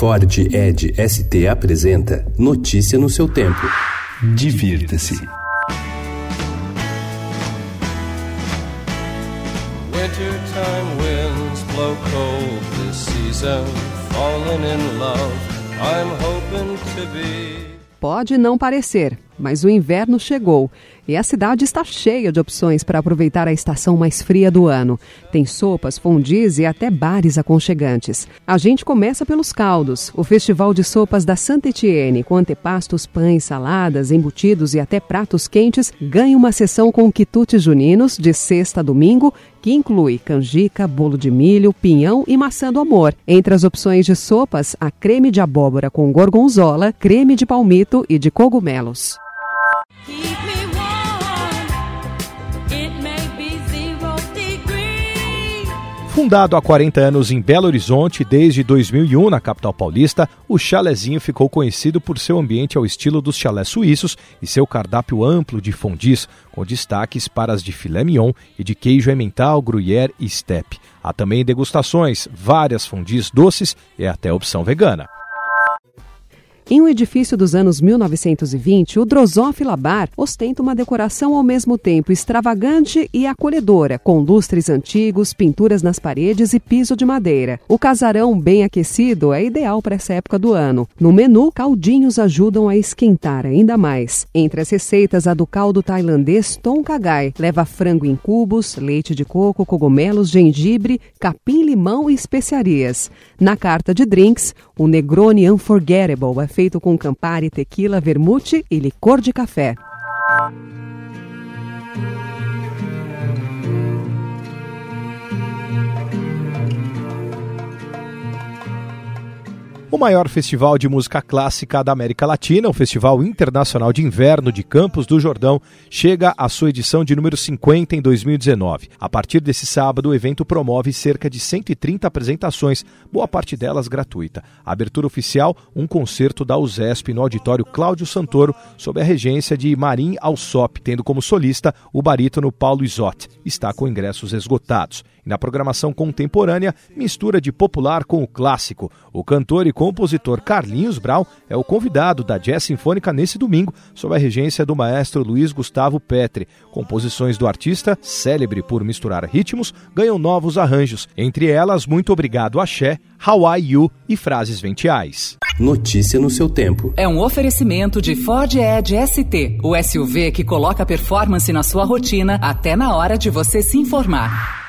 Ford Ed ST apresenta Notícia no seu tempo. Divirta-se. Wintertime winds blow cold this season. Falling in love, I'm hoping to be. Pode não parecer, mas o inverno chegou e a cidade está cheia de opções para aproveitar a estação mais fria do ano. Tem sopas, fondis e até bares aconchegantes. A gente começa pelos caldos. O Festival de Sopas da Santa Etienne, com antepastos, pães, saladas, embutidos e até pratos quentes, ganha uma sessão com quitutes juninos de sexta a domingo, que inclui canjica, bolo de milho, pinhão e maçã do amor. Entre as opções de sopas, a creme de abóbora com gorgonzola, creme de palmito e de cogumelos. Fundado há 40 anos em Belo Horizonte, desde 2001 na capital paulista, o chalezinho ficou conhecido por seu ambiente ao estilo dos chalés suíços e seu cardápio amplo de fondis, com destaques para as de filé mignon e de queijo emmental, gruyère e steppe. Há também degustações, várias fondis doces e até opção vegana. Em um edifício dos anos 1920, o Drosophila Bar ostenta uma decoração ao mesmo tempo extravagante e acolhedora, com lustres antigos, pinturas nas paredes e piso de madeira. O casarão bem aquecido é ideal para essa época do ano. No menu, caldinhos ajudam a esquentar ainda mais. Entre as receitas, a do caldo tailandês Tom Kagai leva frango em cubos, leite de coco, cogumelos, gengibre, capim-limão e especiarias. Na carta de drinks, o Negroni Unforgettable é feito com Campari, tequila, vermute e licor de café. Maior festival de música clássica da América Latina, o Festival Internacional de Inverno de Campos do Jordão, chega à sua edição de número 50 em 2019. A partir desse sábado, o evento promove cerca de 130 apresentações, boa parte delas gratuita. A abertura oficial, um concerto da USESP no auditório Cláudio Santoro, sob a regência de Marim Alsop, tendo como solista o barítono Paulo Isotti. Está com ingressos esgotados. E na programação contemporânea, mistura de popular com o clássico. O cantor e compositor Carlinhos Brau é o convidado da Jazz Sinfônica nesse domingo, sob a regência do maestro Luiz Gustavo Petri. Composições do artista, célebre por misturar ritmos, ganham novos arranjos, entre elas Muito Obrigado Axé, Hawaii You e Frases Ventiais. Notícia no seu tempo. É um oferecimento de Ford Edge ST, o SUV que coloca performance na sua rotina até na hora de você se informar.